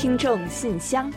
听众信箱，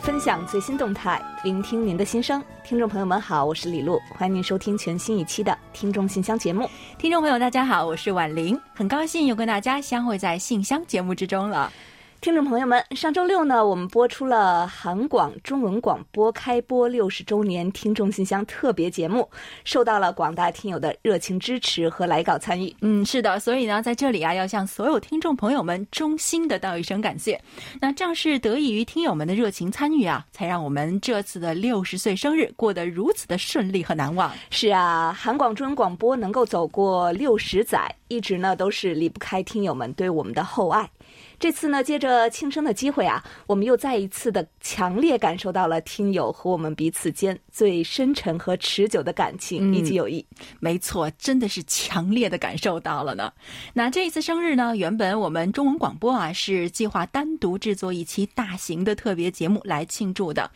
分享最新动态，聆听您的心声。听众朋友们好，我是李璐，欢迎您收听全新一期的《听众信箱》节目。听众朋友，大家好，我是婉玲，很高兴又跟大家相会在信箱节目之中了。听众朋友们，上周六呢，我们播出了韩广中文广播开播六十周年听众信箱特别节目，受到了广大听友的热情支持和来稿参与。嗯，是的，所以呢，在这里啊，要向所有听众朋友们衷心的道一声感谢。那正是得益于听友们的热情参与啊，才让我们这次的六十岁生日过得如此的顺利和难忘。是啊，韩广中文广播能够走过六十载，一直呢都是离不开听友们对我们的厚爱。这次呢，借着庆生的机会啊，我们又再一次的强烈感受到了听友和我们彼此间最深沉和持久的感情以及友谊。没错，真的是强烈的感受到了呢。那这一次生日呢，原本我们中文广播啊是计划单独制作一期大型的特别节目来庆祝的。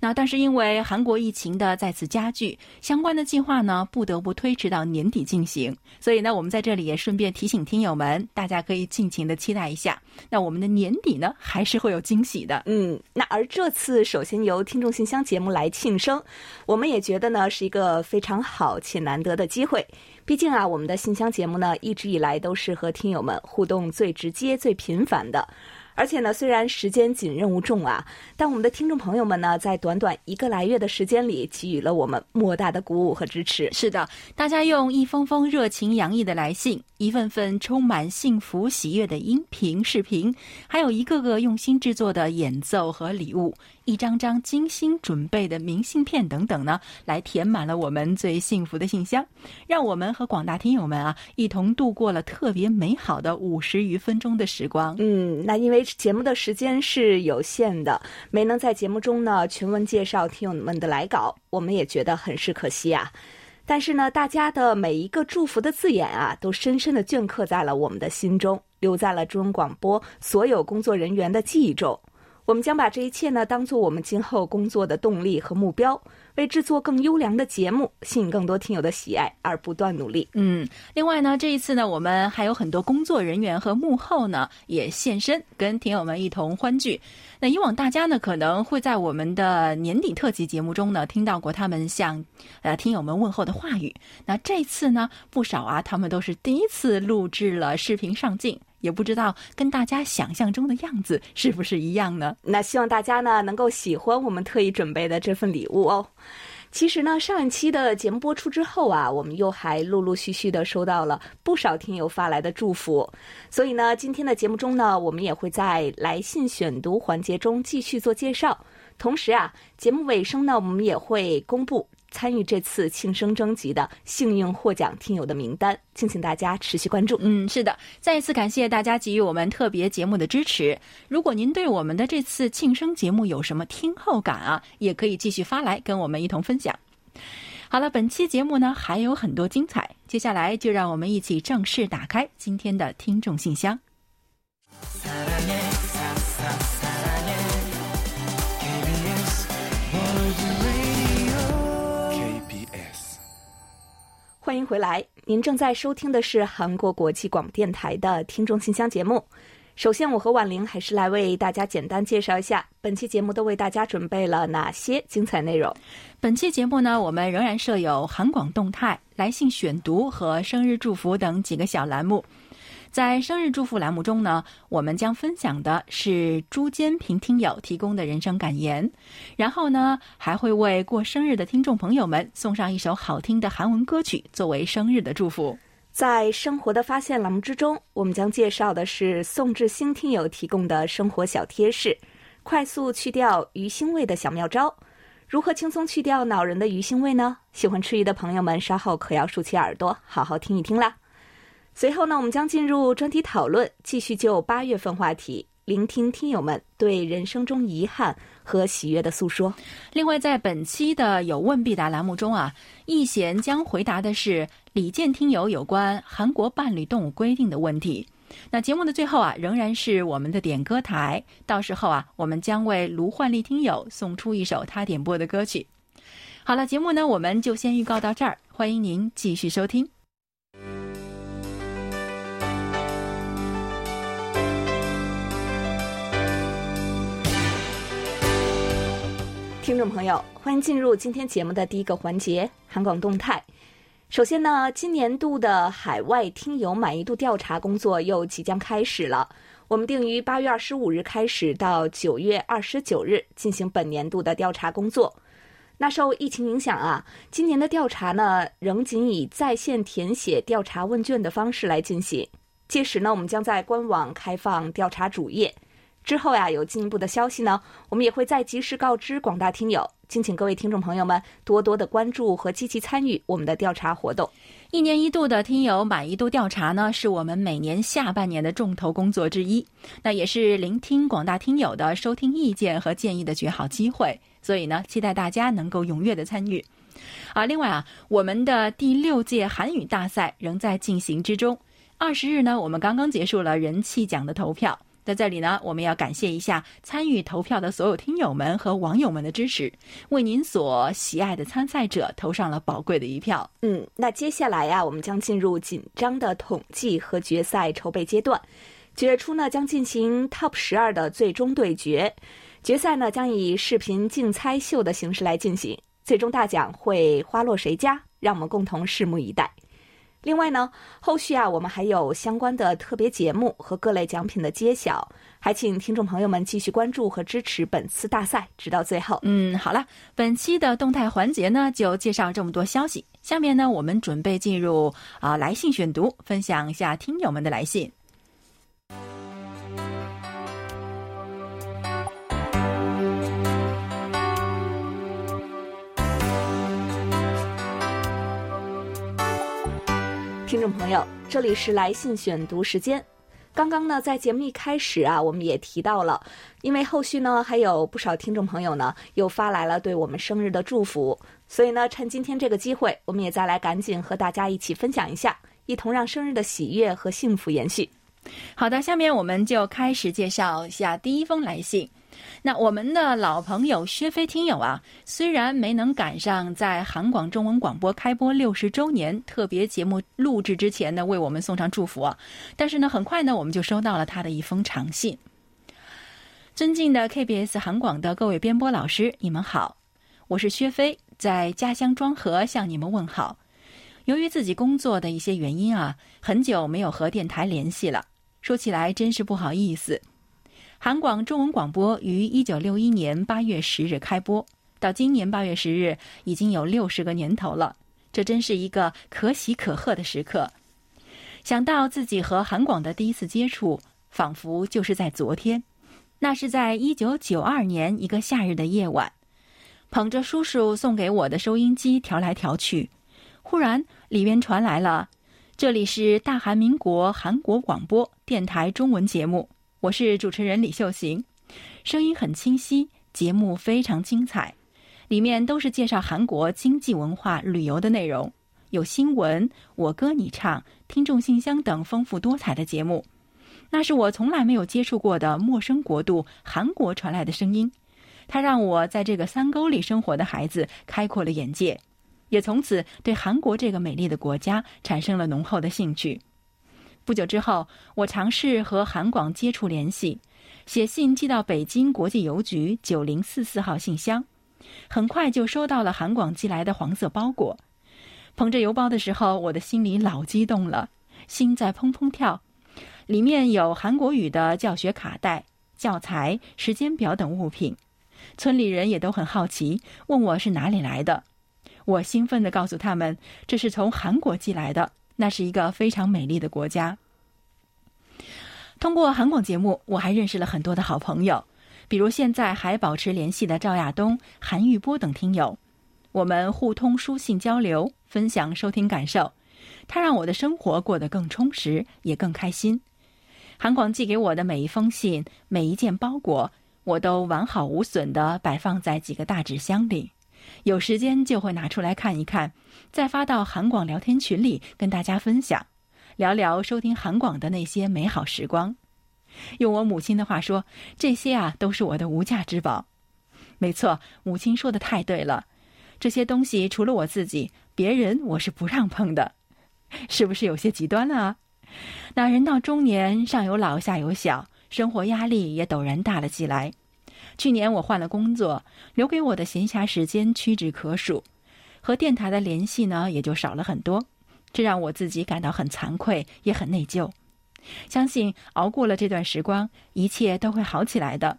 那但是因为韩国疫情的再次加剧，相关的计划呢不得不推迟到年底进行。所以呢，我们在这里也顺便提醒听友们，大家可以尽情的期待一下。那我们的年底呢，还是会有惊喜的。嗯，那而这次首先由听众信箱节目来庆生，我们也觉得呢是一个非常好且难得的机会。毕竟啊，我们的信箱节目呢一直以来都是和听友们互动最直接、最频繁的。而且呢，虽然时间紧、任务重啊，但我们的听众朋友们呢，在短短一个来月的时间里，给予了我们莫大的鼓舞和支持。是的，大家用一封封热情洋溢的来信，一份份充满幸福喜悦的音频、视频，还有一个个用心制作的演奏和礼物。一张张精心准备的明信片等等呢，来填满了我们最幸福的信箱，让我们和广大听友们啊一同度过了特别美好的五十余分钟的时光。嗯，那因为节目的时间是有限的，没能在节目中呢全文介绍听友们的来稿，我们也觉得很是可惜啊。但是呢，大家的每一个祝福的字眼啊，都深深的镌刻在了我们的心中，留在了中文广播所有工作人员的记忆中。我们将把这一切呢，当做我们今后工作的动力和目标，为制作更优良的节目，吸引更多听友的喜爱而不断努力。嗯，另外呢，这一次呢，我们还有很多工作人员和幕后呢，也现身跟听友们一同欢聚。那以往大家呢，可能会在我们的年底特辑节目中呢，听到过他们向呃听友们问候的话语。那这次呢，不少啊，他们都是第一次录制了视频上镜。也不知道跟大家想象中的样子是不是一样呢？那希望大家呢能够喜欢我们特意准备的这份礼物哦。其实呢，上一期的节目播出之后啊，我们又还陆陆续续的收到了不少听友发来的祝福，所以呢，今天的节目中呢，我们也会在来信选读环节中继续做介绍。同时啊，节目尾声呢，我们也会公布。参与这次庆生征集的幸运获奖听友的名单，敬请大家持续关注。嗯，是的，再一次感谢大家给予我们特别节目的支持。如果您对我们的这次庆生节目有什么听后感啊，也可以继续发来跟我们一同分享。好了，本期节目呢还有很多精彩，接下来就让我们一起正式打开今天的听众信箱。欢迎回来，您正在收听的是韩国国际广播电台的听众信箱节目。首先，我和婉玲还是来为大家简单介绍一下本期节目都为大家准备了哪些精彩内容。本期节目呢，我们仍然设有韩广动态、来信选读和生日祝福等几个小栏目。在生日祝福栏目中呢，我们将分享的是朱坚平听友提供的人生感言，然后呢，还会为过生日的听众朋友们送上一首好听的韩文歌曲作为生日的祝福。在生活的发现栏目之中，我们将介绍的是宋志兴听友提供的生活小贴士，快速去掉鱼腥味的小妙招。如何轻松去掉恼人的鱼腥味呢？喜欢吃鱼的朋友们，稍后可要竖起耳朵，好好听一听啦。随后呢，我们将进入专题讨论，继续就八月份话题，聆听听友们对人生中遗憾和喜悦的诉说。另外，在本期的有问必答栏目中啊，易贤将回答的是李健听友有关韩国伴侣动物规定的问题。那节目的最后啊，仍然是我们的点歌台，到时候啊，我们将为卢焕丽听友送出一首他点播的歌曲。好了，节目呢，我们就先预告到这儿，欢迎您继续收听。听众朋友，欢迎进入今天节目的第一个环节——韩广动态。首先呢，今年度的海外听友满意度调查工作又即将开始了。我们定于八月二十五日开始，到九月二十九日进行本年度的调查工作。那受疫情影响啊，今年的调查呢，仍仅以在线填写调查问卷的方式来进行。届时呢，我们将在官网开放调查主页。之后呀，有进一步的消息呢，我们也会再及时告知广大听友。敬请各位听众朋友们多多的关注和积极参与我们的调查活动。一年一度的听友满意度调查呢，是我们每年下半年的重头工作之一，那也是聆听广大听友的收听意见和建议的绝好机会。所以呢，期待大家能够踊跃的参与。啊，另外啊，我们的第六届韩语大赛仍在进行之中。二十日呢，我们刚刚结束了人气奖的投票。在这里呢，我们要感谢一下参与投票的所有听友们和网友们的支持，为您所喜爱的参赛者投上了宝贵的一票。嗯，那接下来呀，我们将进入紧张的统计和决赛筹备阶段。九月初呢，将进行 TOP 十二的最终对决，决赛呢将以视频竞猜秀的形式来进行，最终大奖会花落谁家？让我们共同拭目以待。另外呢，后续啊，我们还有相关的特别节目和各类奖品的揭晓，还请听众朋友们继续关注和支持本次大赛，直到最后。嗯，好了，本期的动态环节呢，就介绍这么多消息。下面呢，我们准备进入啊来信选读，分享一下听友们的来信。众朋友，这里是来信选读时间。刚刚呢，在节目一开始啊，我们也提到了，因为后续呢还有不少听众朋友呢又发来了对我们生日的祝福，所以呢，趁今天这个机会，我们也再来赶紧和大家一起分享一下，一同让生日的喜悦和幸福延续。好的，下面我们就开始介绍一下第一封来信。那我们的老朋友薛飞听友啊，虽然没能赶上在韩广中文广播开播六十周年特别节目录制之前呢，为我们送上祝福啊，但是呢，很快呢，我们就收到了他的一封长信。尊敬的 KBS 韩广的各位编播老师，你们好，我是薛飞，在家乡庄河向你们问好。由于自己工作的一些原因啊，很久没有和电台联系了，说起来真是不好意思。韩广中文广播于一九六一年八月十日开播，到今年八月十日已经有六十个年头了，这真是一个可喜可贺的时刻。想到自己和韩广的第一次接触，仿佛就是在昨天。那是在一九九二年一个夏日的夜晚，捧着叔叔送给我的收音机调来调去，忽然里边传来了：“这里是大韩民国韩国广播电台中文节目。”我是主持人李秀行，声音很清晰，节目非常精彩，里面都是介绍韩国经济文化、旅游的内容，有新闻、我歌你唱、听众信箱等丰富多彩的节目。那是我从来没有接触过的陌生国度——韩国传来的声音，它让我在这个山沟里生活的孩子开阔了眼界，也从此对韩国这个美丽的国家产生了浓厚的兴趣。不久之后，我尝试和韩广接触联系，写信寄到北京国际邮局九零四四号信箱，很快就收到了韩广寄来的黄色包裹。捧着邮包的时候，我的心里老激动了，心在砰砰跳。里面有韩国语的教学卡带、教材、时间表等物品。村里人也都很好奇，问我是哪里来的。我兴奋地告诉他们，这是从韩国寄来的。那是一个非常美丽的国家。通过韩广节目，我还认识了很多的好朋友，比如现在还保持联系的赵亚东、韩玉波等听友。我们互通书信交流，分享收听感受。他让我的生活过得更充实，也更开心。韩广寄给我的每一封信、每一件包裹，我都完好无损的摆放在几个大纸箱里。有时间就会拿出来看一看，再发到韩广聊天群里跟大家分享，聊聊收听韩广的那些美好时光。用我母亲的话说，这些啊都是我的无价之宝。没错，母亲说的太对了，这些东西除了我自己，别人我是不让碰的。是不是有些极端了啊？那人到中年，上有老下有小，生活压力也陡然大了起来。去年我换了工作，留给我的闲暇时间屈指可数，和电台的联系呢也就少了很多，这让我自己感到很惭愧，也很内疚。相信熬过了这段时光，一切都会好起来的。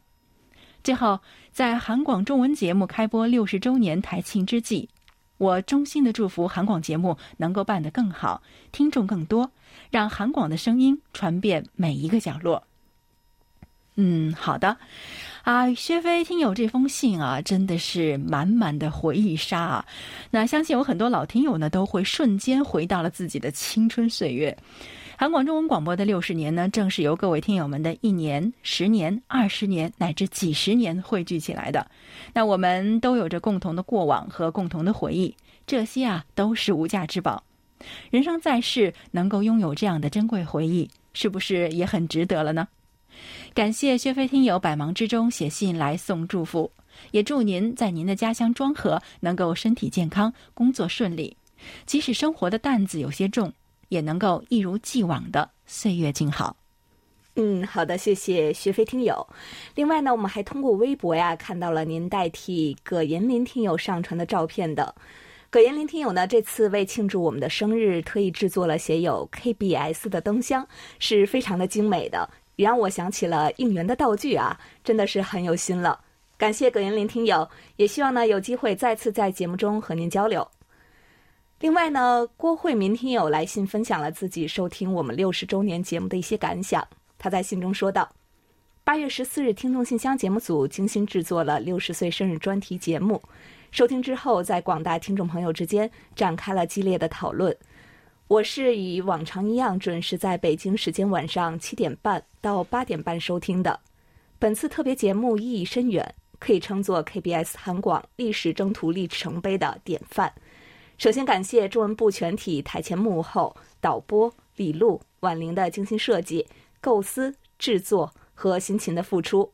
最后，在韩广中文节目开播六十周年台庆之际，我衷心的祝福韩广节目能够办得更好，听众更多，让韩广的声音传遍每一个角落。嗯，好的。啊，薛飞听友这封信啊，真的是满满的回忆杀啊！那相信有很多老听友呢，都会瞬间回到了自己的青春岁月。韩广中文广播的六十年呢，正是由各位听友们的一年、十年、二十年乃至几十年汇聚起来的。那我们都有着共同的过往和共同的回忆，这些啊都是无价之宝。人生在世，能够拥有这样的珍贵回忆，是不是也很值得了呢？感谢薛飞听友百忙之中写信来送祝福，也祝您在您的家乡庄河能够身体健康，工作顺利，即使生活的担子有些重。也能够一如既往的岁月静好。嗯，好的，谢谢学飞听友。另外呢，我们还通过微博呀看到了您代替葛延林听友上传的照片的。葛延林听友呢，这次为庆祝我们的生日，特意制作了写有 KBS 的灯箱，是非常的精美的，也让我想起了应援的道具啊，真的是很有心了。感谢葛延林听友，也希望呢有机会再次在节目中和您交流。另外呢，郭慧民听友来信分享了自己收听我们六十周年节目的一些感想。他在信中说道：“八月十四日，听众信箱节目组精心制作了六十岁生日专题节目，收听之后，在广大听众朋友之间展开了激烈的讨论。我是以往常一样准时在北京时间晚上七点半到八点半收听的。本次特别节目意义深远，可以称作 KBS 韩广历史征途里程碑的典范。”首先感谢中文部全体台前幕后导播李璐、婉玲的精心设计、构思、制作和辛勤的付出。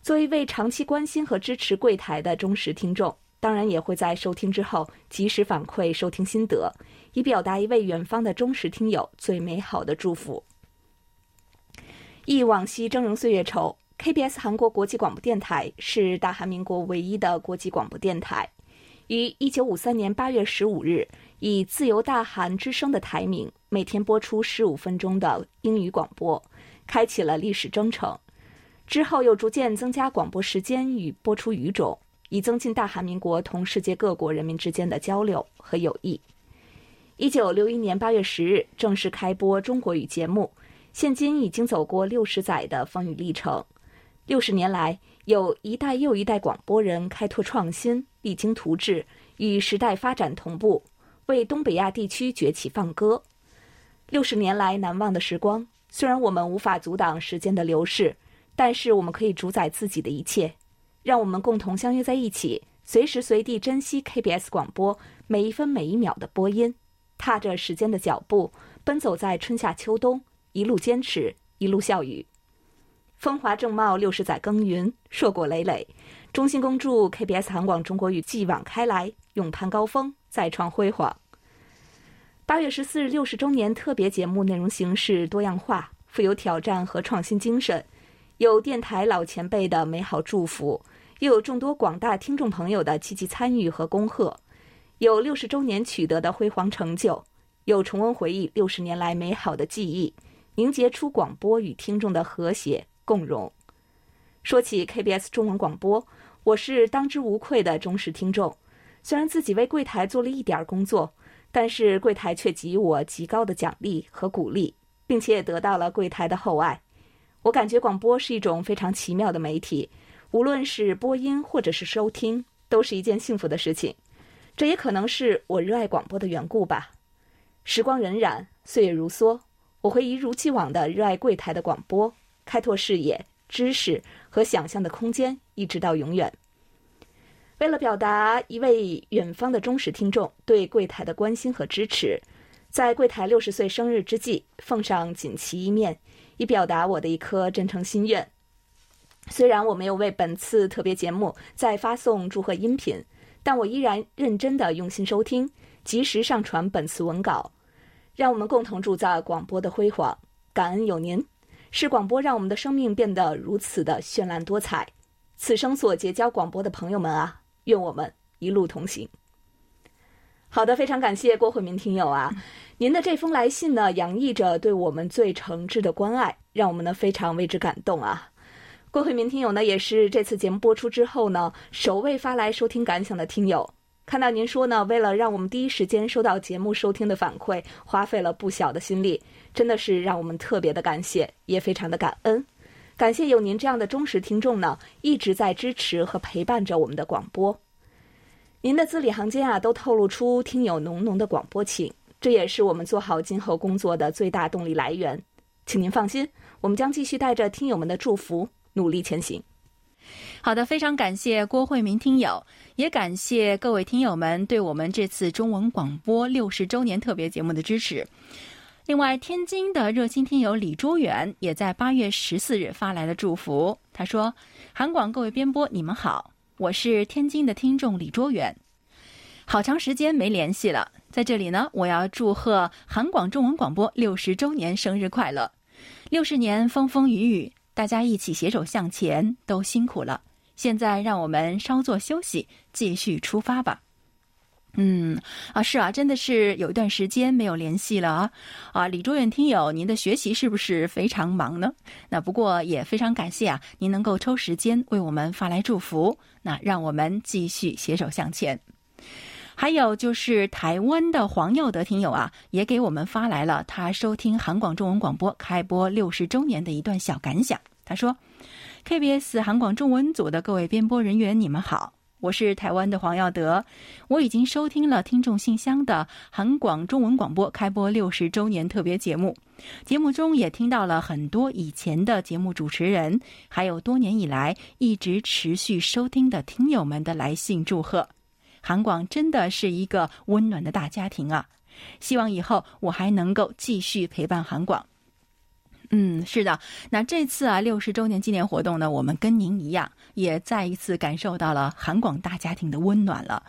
作为一位长期关心和支持柜台的忠实听众，当然也会在收听之后及时反馈收听心得，以表达一位远方的忠实听友最美好的祝福。忆往昔峥嵘岁月稠，KBS 韩国国际广播电台是大韩民国唯一的国际广播电台。于一九五三年八月十五日，以“自由大韩之声”的台名，每天播出十五分钟的英语广播，开启了历史征程。之后又逐渐增加广播时间与播出语种，以增进大韩民国同世界各国人民之间的交流和友谊。一九六一年八月十日正式开播中国语节目，现今已经走过六十载的风雨历程。六十年来，有一代又一代广播人开拓创新。励精图治，与时代发展同步，为东北亚地区崛起放歌。六十年来难忘的时光，虽然我们无法阻挡时间的流逝，但是我们可以主宰自己的一切。让我们共同相约在一起，随时随地珍惜 KBS 广播每一分每一秒的播音，踏着时间的脚步，奔走在春夏秋冬，一路坚持，一路笑语。风华正茂，六十载耕耘，硕果累累。衷心恭祝 KBS 韩广中国语继往开来，勇攀高峰，再创辉煌。八月十四日六十周年特别节目内容形式多样化，富有挑战和创新精神，有电台老前辈的美好祝福，又有众多广大听众朋友的积极参与和恭贺，有六十周年取得的辉煌成就，有重温回忆六十年来美好的记忆，凝结出广播与听众的和谐共荣。说起 KBS 中文广播。我是当之无愧的忠实听众，虽然自己为柜台做了一点工作，但是柜台却给予我极高的奖励和鼓励，并且也得到了柜台的厚爱。我感觉广播是一种非常奇妙的媒体，无论是播音或者是收听，都是一件幸福的事情。这也可能是我热爱广播的缘故吧。时光荏苒，岁月如梭，我会一如既往的热爱柜台的广播，开拓视野。知识和想象的空间，一直到永远。为了表达一位远方的忠实听众对柜台的关心和支持，在柜台六十岁生日之际，奉上锦旗一面，以表达我的一颗真诚心愿。虽然我没有为本次特别节目再发送祝贺音频，但我依然认真的用心收听，及时上传本次文稿，让我们共同铸造广播的辉煌。感恩有您。是广播让我们的生命变得如此的绚烂多彩。此生所结交广播的朋友们啊，愿我们一路同行。好的，非常感谢郭慧明听友啊，您的这封来信呢，洋溢着对我们最诚挚的关爱，让我们呢非常为之感动啊。郭慧明听友呢，也是这次节目播出之后呢，首位发来收听感想的听友。看到您说呢，为了让我们第一时间收到节目收听的反馈，花费了不小的心力，真的是让我们特别的感谢，也非常的感恩。感谢有您这样的忠实听众呢，一直在支持和陪伴着我们的广播。您的字里行间啊，都透露出听友浓浓的广播情，这也是我们做好今后工作的最大动力来源。请您放心，我们将继续带着听友们的祝福努力前行。好的，非常感谢郭慧明听友，也感谢各位听友们对我们这次中文广播六十周年特别节目的支持。另外，天津的热心听友李卓远也在八月十四日发来了祝福，他说：“韩广各位编播，你们好。”我是天津的听众李卓远，好长时间没联系了，在这里呢，我要祝贺韩广中文广播六十周年生日快乐！六十年风风雨雨，大家一起携手向前，都辛苦了。现在让我们稍作休息，继续出发吧。嗯，啊，是啊，真的是有一段时间没有联系了啊！啊，李卓远听友，您的学习是不是非常忙呢？那不过也非常感谢啊，您能够抽时间为我们发来祝福，那让我们继续携手向前。还有就是台湾的黄耀德听友啊，也给我们发来了他收听韩广中文广播开播六十周年的一段小感想。他说：“KBS 韩广中文组的各位编播人员，你们好。”我是台湾的黄耀德，我已经收听了听众信箱的韩广中文广播开播六十周年特别节目，节目中也听到了很多以前的节目主持人，还有多年以来一直持续收听的听友们的来信祝贺。韩广真的是一个温暖的大家庭啊！希望以后我还能够继续陪伴韩广。嗯，是的，那这次啊六十周年纪念活动呢，我们跟您一样，也再一次感受到了韩广大家庭的温暖了。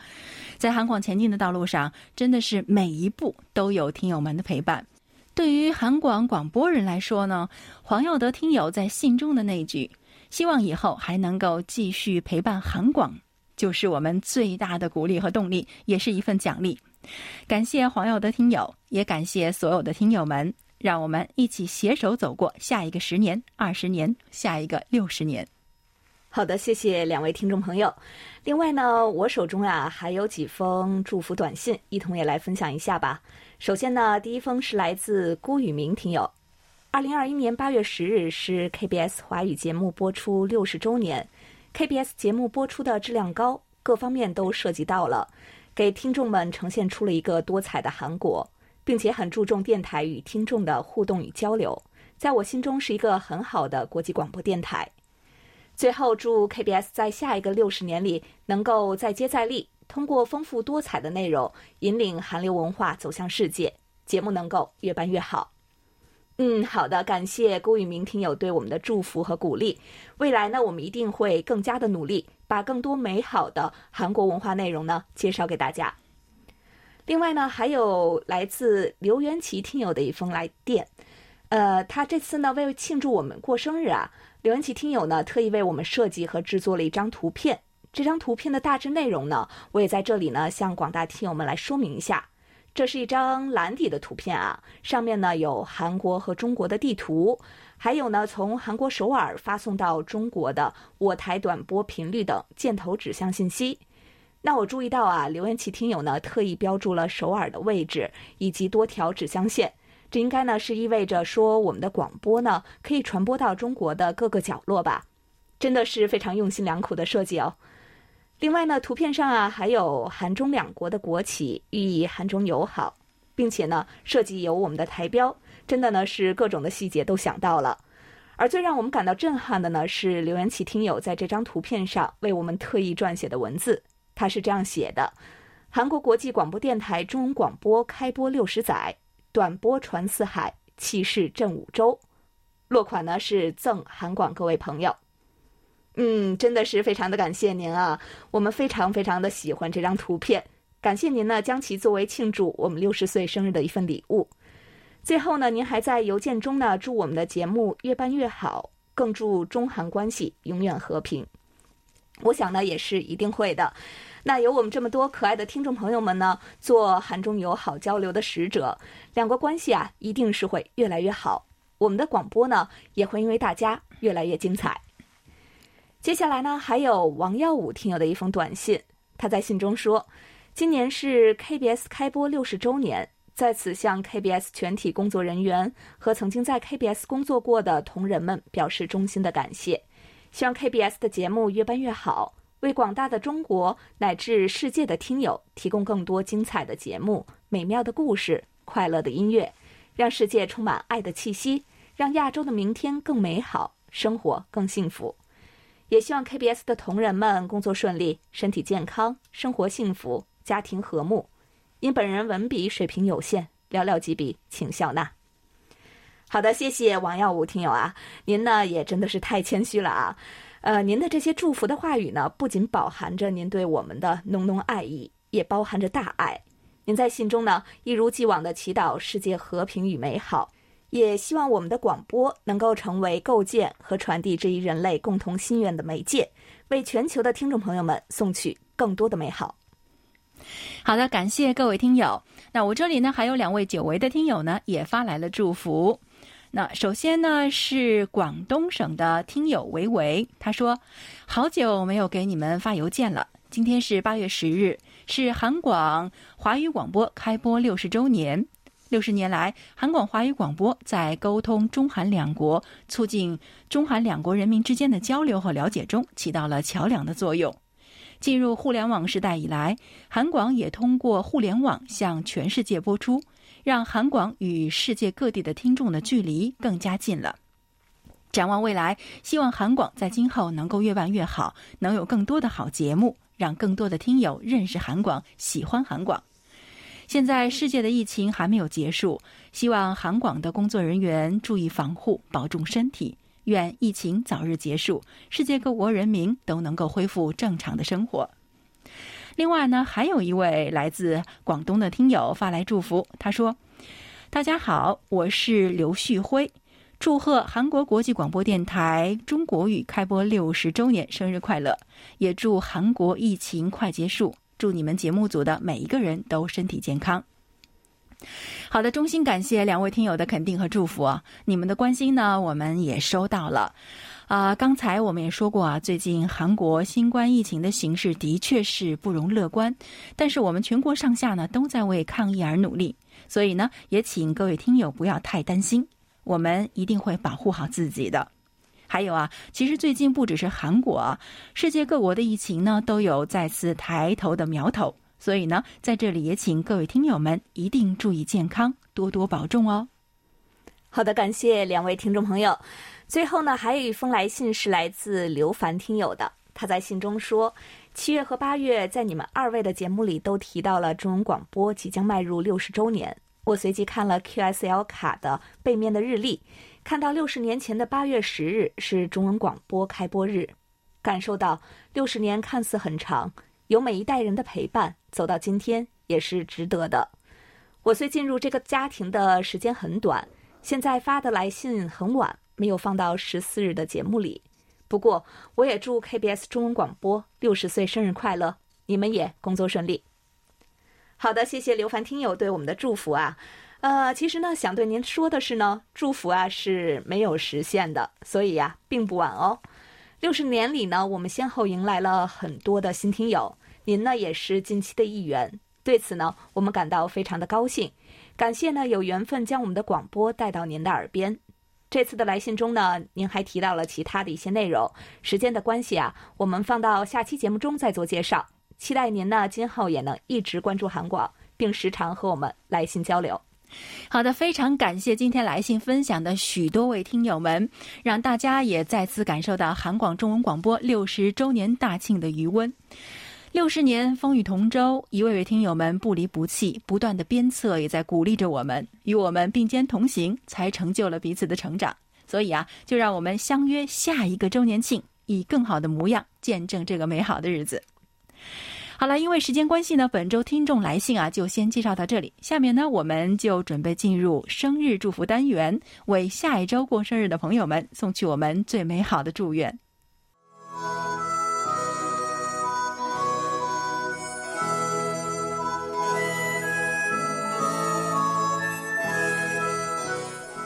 在韩广前进的道路上，真的是每一步都有听友们的陪伴。对于韩广广播人来说呢，黄耀德听友在信中的那句“希望以后还能够继续陪伴韩广”，就是我们最大的鼓励和动力，也是一份奖励。感谢黄耀德听友，也感谢所有的听友们。让我们一起携手走过下一个十年、二十年，下一个六十年。好的，谢谢两位听众朋友。另外呢，我手中啊还有几封祝福短信，一同也来分享一下吧。首先呢，第一封是来自郭雨明听友。二零二一年八月十日是 KBS 华语节目播出六十周年，KBS 节目播出的质量高，各方面都涉及到了，给听众们呈现出了一个多彩的韩国。并且很注重电台与听众的互动与交流，在我心中是一个很好的国际广播电台。最后，祝 KBS 在下一个六十年里能够再接再厉，通过丰富多彩的内容引领韩流文化走向世界，节目能够越办越好。嗯，好的，感谢郭宇明听友对我们的祝福和鼓励。未来呢，我们一定会更加的努力，把更多美好的韩国文化内容呢介绍给大家。另外呢，还有来自刘元奇听友的一封来电，呃，他这次呢为庆祝我们过生日啊，刘元奇听友呢特意为我们设计和制作了一张图片。这张图片的大致内容呢，我也在这里呢向广大听友们来说明一下。这是一张蓝底的图片啊，上面呢有韩国和中国的地图，还有呢从韩国首尔发送到中国的我台短波频率等箭头指向信息。那我注意到啊，刘元奇听友呢特意标注了首尔的位置以及多条指向线，这应该呢是意味着说我们的广播呢可以传播到中国的各个角落吧，真的是非常用心良苦的设计哦。另外呢，图片上啊还有韩中两国的国旗，寓意韩中友好，并且呢设计有我们的台标，真的呢是各种的细节都想到了。而最让我们感到震撼的呢是刘元启听友在这张图片上为我们特意撰写的文字。他是这样写的：“韩国国际广播电台中文广播开播六十载，短波传四海，气势震五洲。”落款呢是赠韩广各位朋友。嗯，真的是非常的感谢您啊！我们非常非常的喜欢这张图片，感谢您呢将其作为庆祝我们六十岁生日的一份礼物。最后呢，您还在邮件中呢祝我们的节目越办越好，更祝中韩关系永远和平。我想呢，也是一定会的。那有我们这么多可爱的听众朋友们呢，做韩中友好交流的使者，两国关系啊，一定是会越来越好。我们的广播呢，也会因为大家越来越精彩。接下来呢，还有王耀武听友的一封短信，他在信中说：“今年是 KBS 开播六十周年，在此向 KBS 全体工作人员和曾经在 KBS 工作过的同仁们表示衷心的感谢。希望 KBS 的节目越办越好。”为广大的中国乃至世界的听友提供更多精彩的节目、美妙的故事、快乐的音乐，让世界充满爱的气息，让亚洲的明天更美好，生活更幸福。也希望 KBS 的同仁们工作顺利、身体健康、生活幸福、家庭和睦。因本人文笔水平有限，寥寥几笔，请笑纳。好的，谢谢王耀武听友啊，您呢也真的是太谦虚了啊。呃，您的这些祝福的话语呢，不仅饱含着您对我们的浓浓爱意，也包含着大爱。您在信中呢，一如既往的祈祷世界和平与美好，也希望我们的广播能够成为构建和传递这一人类共同心愿的媒介，为全球的听众朋友们送去更多的美好。好的，感谢各位听友。那我这里呢，还有两位久违的听友呢，也发来了祝福。那首先呢是广东省的听友维维，他说：“好久没有给你们发邮件了。今天是八月十日，是韩广华语广播开播六十周年。六十年来，韩广华语广播在沟通中韩两国、促进中韩两国人民之间的交流和了解中起到了桥梁的作用。进入互联网时代以来，韩广也通过互联网向全世界播出。”让韩广与世界各地的听众的距离更加近了。展望未来，希望韩广在今后能够越办越好，能有更多的好节目，让更多的听友认识韩广，喜欢韩广。现在世界的疫情还没有结束，希望韩广的工作人员注意防护，保重身体。愿疫情早日结束，世界各国人民都能够恢复正常的生活。另外呢，还有一位来自广东的听友发来祝福，他说：“大家好，我是刘旭辉，祝贺韩国国际广播电台中国语开播六十周年生日快乐，也祝韩国疫情快结束，祝你们节目组的每一个人都身体健康。”好的，衷心感谢两位听友的肯定和祝福啊！你们的关心呢，我们也收到了。啊，刚才我们也说过啊，最近韩国新冠疫情的形势的确是不容乐观，但是我们全国上下呢都在为抗疫而努力，所以呢，也请各位听友不要太担心，我们一定会保护好自己的。还有啊，其实最近不只是韩国，世界各国的疫情呢都有再次抬头的苗头，所以呢，在这里也请各位听友们一定注意健康，多多保重哦。好的，感谢两位听众朋友。最后呢，还有一封来信是来自刘凡听友的。他在信中说：“七月和八月在你们二位的节目里都提到了中文广播即将迈入六十周年。我随即看了 QSL 卡的背面的日历，看到六十年前的八月十日是中文广播开播日，感受到六十年看似很长，有每一代人的陪伴，走到今天也是值得的。我虽进入这个家庭的时间很短。”现在发的来信很晚，没有放到十四日的节目里。不过，我也祝 KBS 中文广播六十岁生日快乐，你们也工作顺利。好的，谢谢刘凡听友对我们的祝福啊。呃，其实呢，想对您说的是呢，祝福啊是没有实现的，所以呀，并不晚哦。六十年里呢，我们先后迎来了很多的新听友，您呢也是近期的一员，对此呢，我们感到非常的高兴。感谢呢，有缘分将我们的广播带到您的耳边。这次的来信中呢，您还提到了其他的一些内容。时间的关系啊，我们放到下期节目中再做介绍。期待您呢，今后也能一直关注韩广，并时常和我们来信交流。好的，非常感谢今天来信分享的许多位听友们，让大家也再次感受到韩广中文广播六十周年大庆的余温。六十年风雨同舟，一位位听友们不离不弃，不断的鞭策也在鼓励着我们，与我们并肩同行，才成就了彼此的成长。所以啊，就让我们相约下一个周年庆，以更好的模样见证这个美好的日子。好了因为时间关系呢本周听众来信啊就先介绍到这里下面呢我们就准备进入生日祝福单元为下一周过生日的朋友们送去我们最美好的祝愿。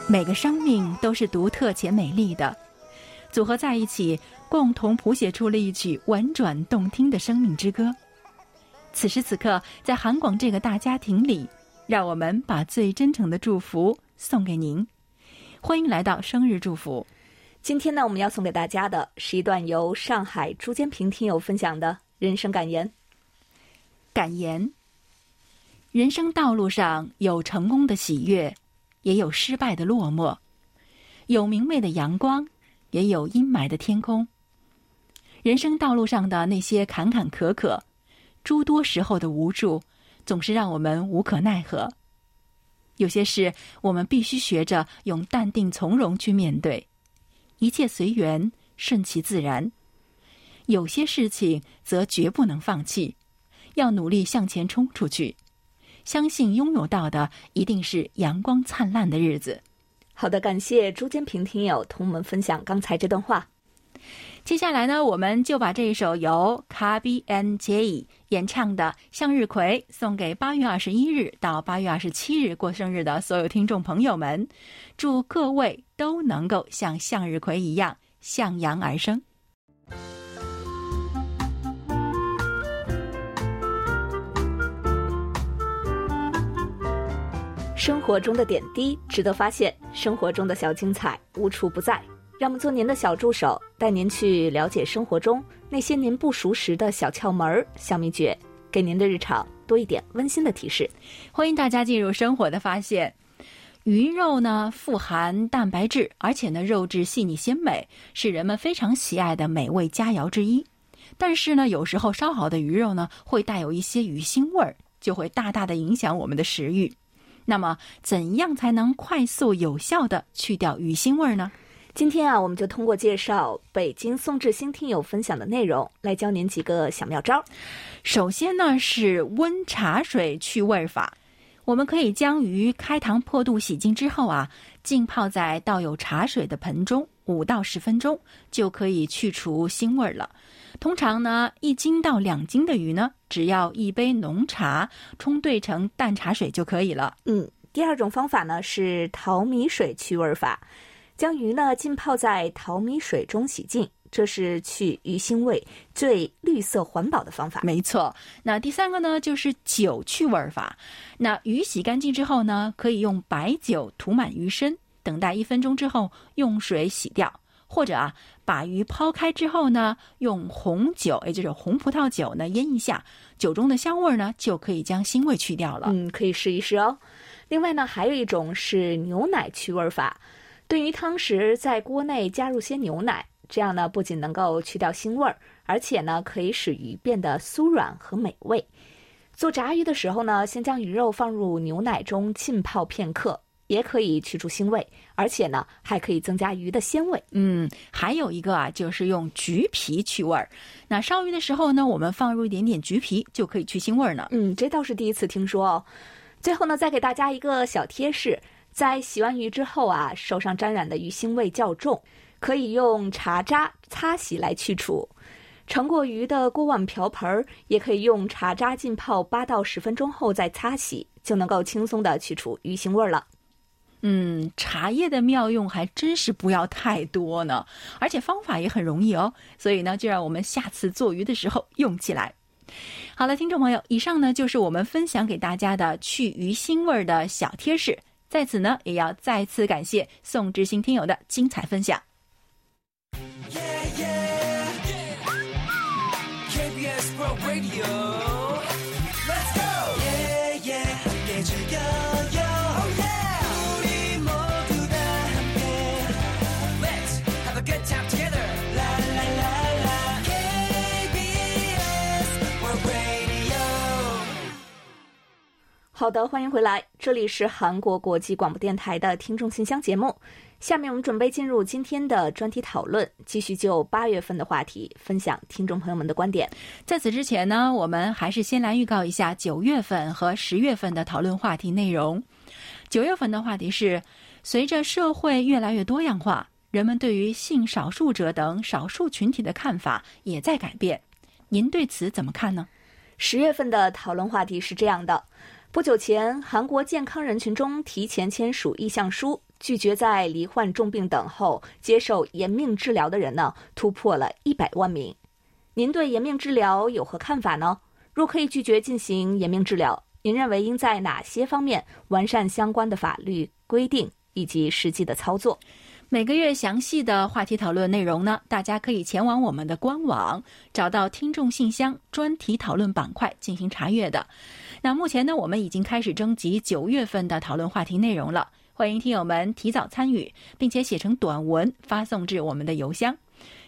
每个生命都是独特且美丽的组合在一起共同谱写出了一曲婉转动听的生命之歌。此时此刻，在韩广这个大家庭里，让我们把最真诚的祝福送给您。欢迎来到生日祝福。今天呢，我们要送给大家的是一段由上海朱坚平听友分享的人生感言。感言：人生道路上有成功的喜悦。也有失败的落寞，有明媚的阳光，也有阴霾的天空。人生道路上的那些坎坎坷坷，诸多时候的无助，总是让我们无可奈何。有些事，我们必须学着用淡定从容去面对，一切随缘，顺其自然；有些事情，则绝不能放弃，要努力向前冲出去。相信拥有到的一定是阳光灿烂的日子。好的，感谢朱坚平听友同我们分享刚才这段话。接下来呢，我们就把这一首由卡比 and J 演唱的《向日葵》送给八月二十一日到八月二十七日过生日的所有听众朋友们，祝各位都能够像向日葵一样向阳而生。生活中的点滴值得发现，生活中的小精彩无处不在。让我们做您的小助手，带您去了解生活中那些您不熟识的小窍门儿、小秘诀，给您的日常多一点温馨的提示。欢迎大家进入生活的发现。鱼肉呢，富含蛋白质，而且呢，肉质细腻鲜美，是人们非常喜爱的美味佳肴之一。但是呢，有时候烧好的鱼肉呢，会带有一些鱼腥味儿，就会大大的影响我们的食欲。那么，怎样才能快速有效的去掉鱼腥味呢？今天啊，我们就通过介绍北京宋志新听友分享的内容，来教您几个小妙招。首先呢，是温茶水去味法。我们可以将鱼开膛破肚洗净之后啊，浸泡在倒有茶水的盆中五到十分钟，就可以去除腥味了。通常呢，一斤到两斤的鱼呢，只要一杯浓茶冲兑成淡茶水就可以了。嗯，第二种方法呢是淘米水去味法，将鱼呢浸泡在淘米水中洗净，这是去鱼腥味最绿色环保的方法。没错。那第三个呢就是酒去味法，那鱼洗干净之后呢，可以用白酒涂满鱼身，等待一分钟之后用水洗掉。或者啊，把鱼抛开之后呢，用红酒，也就是红葡萄酒呢腌一下，酒中的香味呢就可以将腥味去掉了。嗯，可以试一试哦。另外呢，还有一种是牛奶去味法，炖鱼汤时在锅内加入些牛奶，这样呢不仅能够去掉腥味儿，而且呢可以使鱼变得酥软和美味。做炸鱼的时候呢，先将鱼肉放入牛奶中浸泡片刻。也可以去除腥味，而且呢，还可以增加鱼的鲜味。嗯，还有一个啊，就是用橘皮去味儿。那烧鱼的时候呢，我们放入一点点橘皮，就可以去腥味儿呢。嗯，这倒是第一次听说哦。最后呢，再给大家一个小贴士：在洗完鱼之后啊，手上沾染的鱼腥味较重，可以用茶渣擦洗来去除。盛过鱼的锅碗瓢盆儿，也可以用茶渣浸泡八到十分钟后再擦洗，就能够轻松的去除鱼腥味了。嗯，茶叶的妙用还真是不要太多呢，而且方法也很容易哦。所以呢，就让我们下次做鱼的时候用起来。好了，听众朋友，以上呢就是我们分享给大家的去鱼腥味儿的小贴士。在此呢，也要再次感谢宋志新听友的精彩分享。好的，欢迎回来，这里是韩国国际广播电台的听众信箱节目。下面我们准备进入今天的专题讨论，继续就八月份的话题分享听众朋友们的观点。在此之前呢，我们还是先来预告一下九月份和十月份的讨论话题内容。九月份的话题是：随着社会越来越多样化，人们对于性少数者等少数群体的看法也在改变。您对此怎么看呢？十月份的讨论话题是这样的。不久前，韩国健康人群中提前签署意向书，拒绝在罹患重病等候接受延命治疗的人呢，突破了一百万名。您对延命治疗有何看法呢？若可以拒绝进行延命治疗，您认为应在哪些方面完善相关的法律规定以及实际的操作？每个月详细的话题讨论内容呢，大家可以前往我们的官网，找到听众信箱专题讨论板块进行查阅的。那目前呢，我们已经开始征集九月份的讨论话题内容了。欢迎听友们提早参与，并且写成短文发送至我们的邮箱。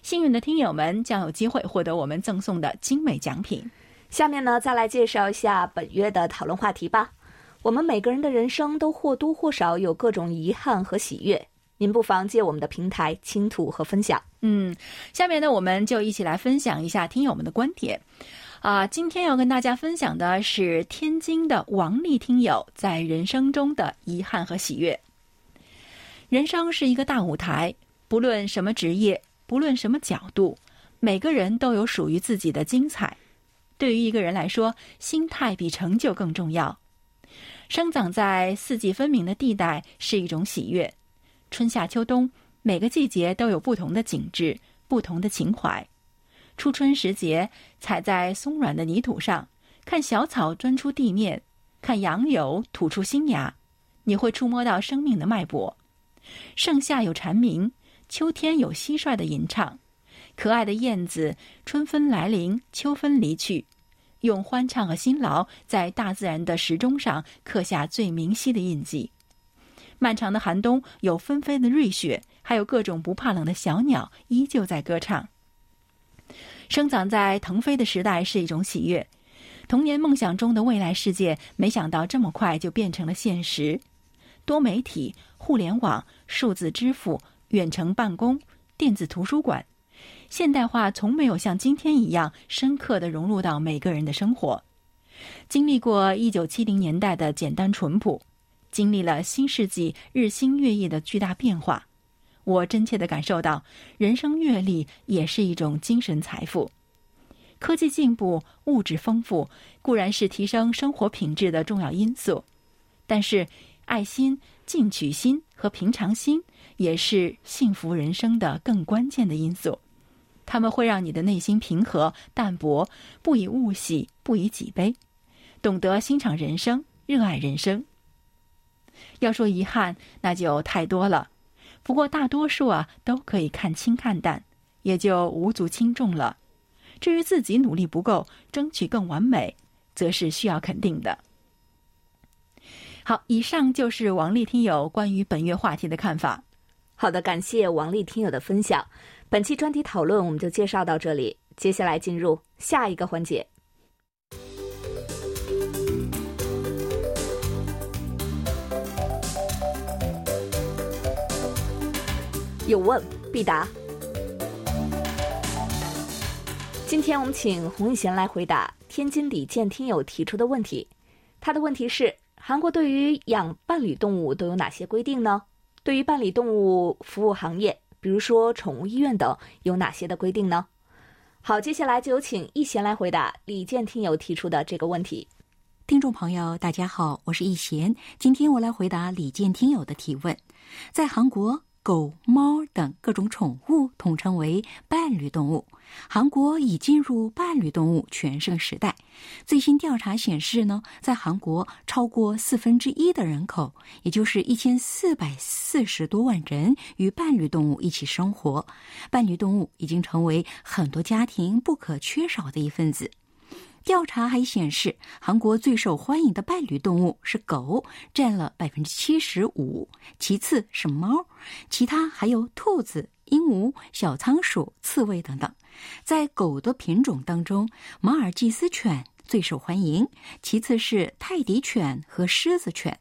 幸运的听友们将有机会获得我们赠送的精美奖品。下面呢，再来介绍一下本月的讨论话题吧。我们每个人的人生都或多或少有各种遗憾和喜悦，您不妨借我们的平台倾吐和分享。嗯，下面呢，我们就一起来分享一下听友们的观点。啊，今天要跟大家分享的是天津的王丽听友在人生中的遗憾和喜悦。人生是一个大舞台，不论什么职业，不论什么角度，每个人都有属于自己的精彩。对于一个人来说，心态比成就更重要。生长在四季分明的地带是一种喜悦，春夏秋冬每个季节都有不同的景致，不同的情怀。初春时节，踩在松软的泥土上，看小草钻出地面，看杨柳吐出新芽，你会触摸到生命的脉搏。盛夏有蝉鸣，秋天有蟋蟀的吟唱，可爱的燕子，春分来临，秋分离去，用欢唱和辛劳在大自然的时钟上刻下最明晰的印记。漫长的寒冬有纷飞的瑞雪，还有各种不怕冷的小鸟依旧在歌唱。生长在腾飞的时代是一种喜悦，童年梦想中的未来世界，没想到这么快就变成了现实。多媒体、互联网、数字支付、远程办公、电子图书馆，现代化从没有像今天一样深刻的融入到每个人的生活。经历过一九七零年代的简单淳朴，经历了新世纪日新月异的巨大变化。我真切的感受到，人生阅历也是一种精神财富。科技进步、物质丰富固然是提升生活品质的重要因素，但是爱心、进取心和平常心也是幸福人生的更关键的因素。他们会让你的内心平和、淡泊，不以物喜，不以己悲，懂得欣赏人生，热爱人生。要说遗憾，那就太多了。不过大多数啊都可以看清看淡，也就无足轻重了。至于自己努力不够，争取更完美，则是需要肯定的。好，以上就是王丽听友关于本月话题的看法。好的，感谢王丽听友的分享。本期专题讨论我们就介绍到这里，接下来进入下一个环节。有问必答。今天我们请洪玉贤来回答天津李健听友提出的问题。他的问题是：韩国对于养伴侣动物都有哪些规定呢？对于伴侣动物服务行业，比如说宠物医院等，有哪些的规定呢？好，接下来就有请易贤来回答李健听友提出的这个问题。听众朋友，大家好，我是易贤，今天我来回答李健听友的提问。在韩国。狗、猫等各种宠物统称为伴侣动物。韩国已进入伴侣动物全盛时代。最新调查显示呢，在韩国超过四分之一的人口，也就是一千四百四十多万人，与伴侣动物一起生活。伴侣动物已经成为很多家庭不可缺少的一份子。调查还显示，韩国最受欢迎的伴侣动物是狗，占了百分之七十五，其次是猫，其他还有兔子、鹦鹉、小仓鼠、刺猬等等。在狗的品种当中，马尔济斯犬最受欢迎，其次是泰迪犬和狮子犬。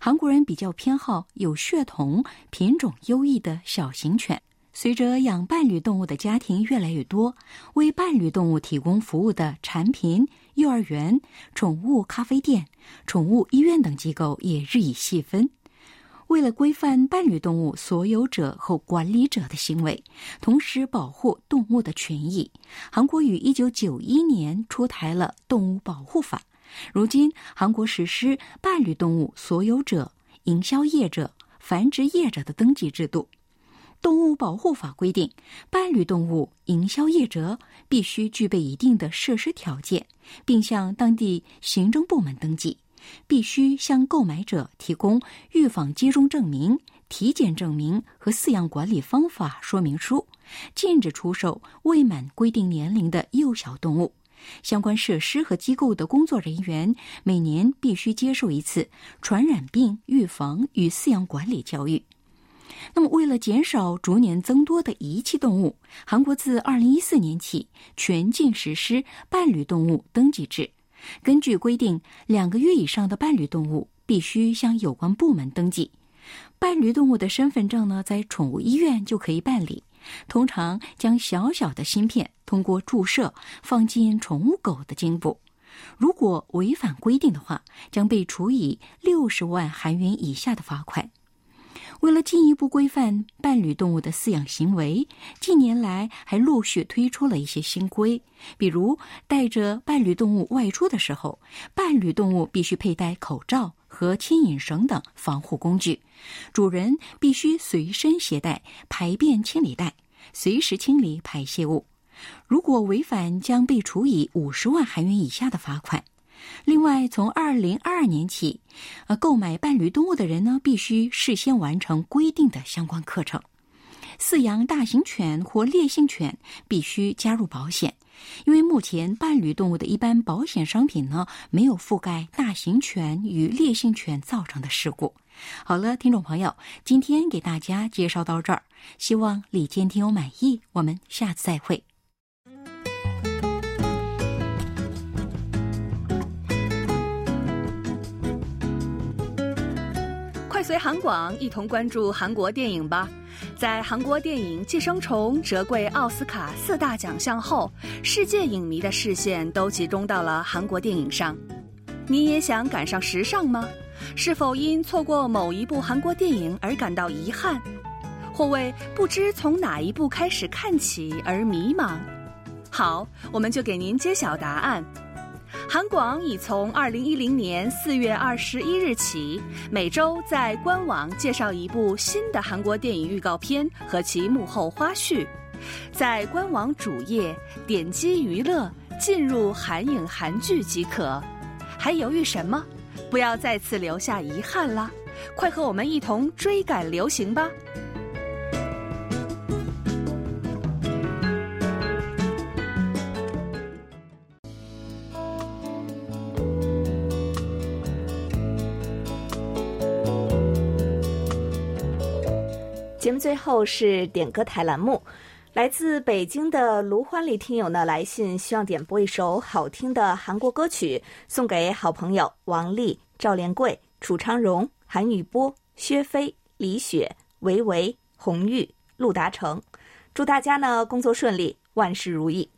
韩国人比较偏好有血统、品种优异的小型犬。随着养伴侣动物的家庭越来越多，为伴侣动物提供服务的产品、幼儿园、宠物咖啡店、宠物医院等机构也日益细分。为了规范伴侣动物所有者和管理者的行为，同时保护动物的权益，韩国于一九九一年出台了《动物保护法》。如今，韩国实施伴侣动物所有者、营销业者。繁殖业者的登记制度。动物保护法规定，伴侣动物营销业者必须具备一定的设施条件，并向当地行政部门登记，必须向购买者提供预防接种证明、体检证明和饲养管理方法说明书，禁止出售未满规定年龄的幼小动物。相关设施和机构的工作人员每年必须接受一次传染病预防与饲养管理教育。那么，为了减少逐年增多的遗弃动物，韩国自2014年起全境实施伴侣动物登记制。根据规定，两个月以上的伴侣动物必须向有关部门登记。伴侣动物的身份证呢，在宠物医院就可以办理。通常将小小的芯片通过注射放进宠物狗的颈部。如果违反规定的话，将被处以六十万韩元以下的罚款。为了进一步规范伴侣动物的饲养行为，近年来还陆续推出了一些新规，比如带着伴侣动物外出的时候，伴侣动物必须佩戴口罩和牵引绳等防护工具，主人必须随身携带排便清理袋，随时清理排泄物。如果违反，将被处以五十万韩元以下的罚款。另外，从二零二二年起，呃，购买伴侣动物的人呢，必须事先完成规定的相关课程。饲养大型犬或烈性犬必须加入保险，因为目前伴侣动物的一般保险商品呢，没有覆盖大型犬与烈性犬造成的事故。好了，听众朋友，今天给大家介绍到这儿，希望李健听友满意。我们下次再会。随韩广一同关注韩国电影吧！在韩国电影《寄生虫》折桂奥斯卡四大奖项后，世界影迷的视线都集中到了韩国电影上。你也想赶上时尚吗？是否因错过某一部韩国电影而感到遗憾，或为不知从哪一部开始看起而迷茫？好，我们就给您揭晓答案。韩广已从二零一零年四月二十一日起，每周在官网介绍一部新的韩国电影预告片和其幕后花絮。在官网主页点击娱乐，进入韩影韩剧即可。还犹豫什么？不要再次留下遗憾啦！快和我们一同追赶流行吧！最后是点歌台栏目，来自北京的卢欢丽听友呢来信，希望点播一首好听的韩国歌曲，送给好朋友王丽、赵连贵、楚昌荣、韩宇波、薛飞、李雪、维维、红玉、陆达成，祝大家呢工作顺利，万事如意。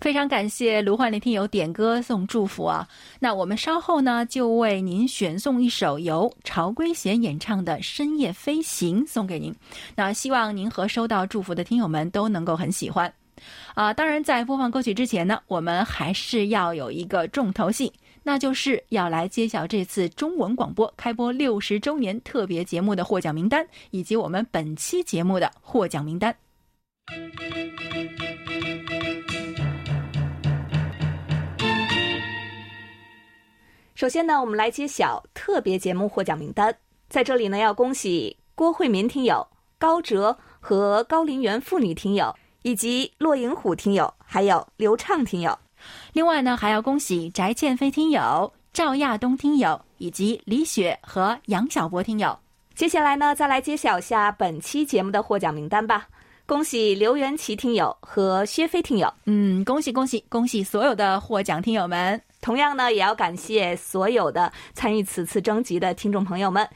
非常感谢卢焕林听友点歌送祝福啊！那我们稍后呢，就为您选送一首由朝圭贤演唱的《深夜飞行》送给您。那希望您和收到祝福的听友们都能够很喜欢啊！当然，在播放歌曲之前呢，我们还是要有一个重头戏，那就是要来揭晓这次中文广播开播六十周年特别节目的获奖名单，以及我们本期节目的获奖名单。首先呢，我们来揭晓特别节目获奖名单。在这里呢，要恭喜郭慧民听友、高哲和高林园妇女听友，以及骆银虎听友，还有刘畅听友。另外呢，还要恭喜翟建飞听友、赵亚东听友，以及李雪和杨晓博听友。接下来呢，再来揭晓下本期节目的获奖名单吧。恭喜刘元奇听友和薛飞听友。嗯，恭喜恭喜恭喜所有的获奖听友们。同样呢，也要感谢所有的参与此次征集的听众朋友们。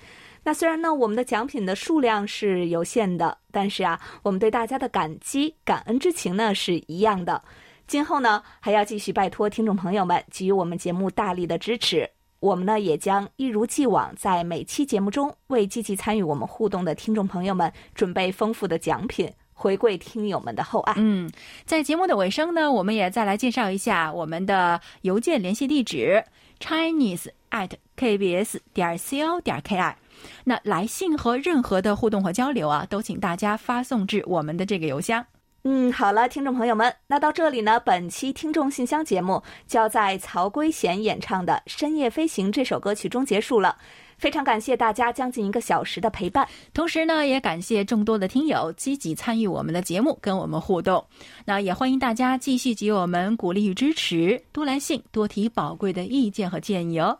那虽然呢，我们的奖品的数量是有限的，但是啊，我们对大家的感激、感恩之情呢是一样的。今后呢，还要继续拜托听众朋友们给予我们节目大力的支持。我们呢，也将一如既往，在每期节目中为积极参与我们互动的听众朋友们准备丰富的奖品。回馈听友们的厚爱。嗯，在节目的尾声呢，我们也再来介绍一下我们的邮件联系地址：chinese at kbs. 点 co. 点 ki。那来信和任何的互动和交流啊，都请大家发送至我们的这个邮箱。嗯，好了，听众朋友们，那到这里呢，本期听众信箱节目就要在曹圭贤演唱的《深夜飞行》这首歌曲中结束了。非常感谢大家将近一个小时的陪伴，同时呢，也感谢众多的听友积极参与我们的节目，跟我们互动。那也欢迎大家继续给我们鼓励与支持，多来信，多提宝贵的意见和建议哦。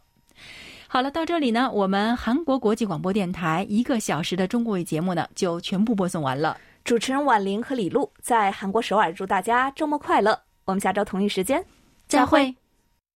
好了，到这里呢，我们韩国国际广播电台一个小时的中国语节目呢，就全部播送完了。主持人婉玲和李璐在韩国首尔，祝大家周末快乐。我们下周同一时间再会。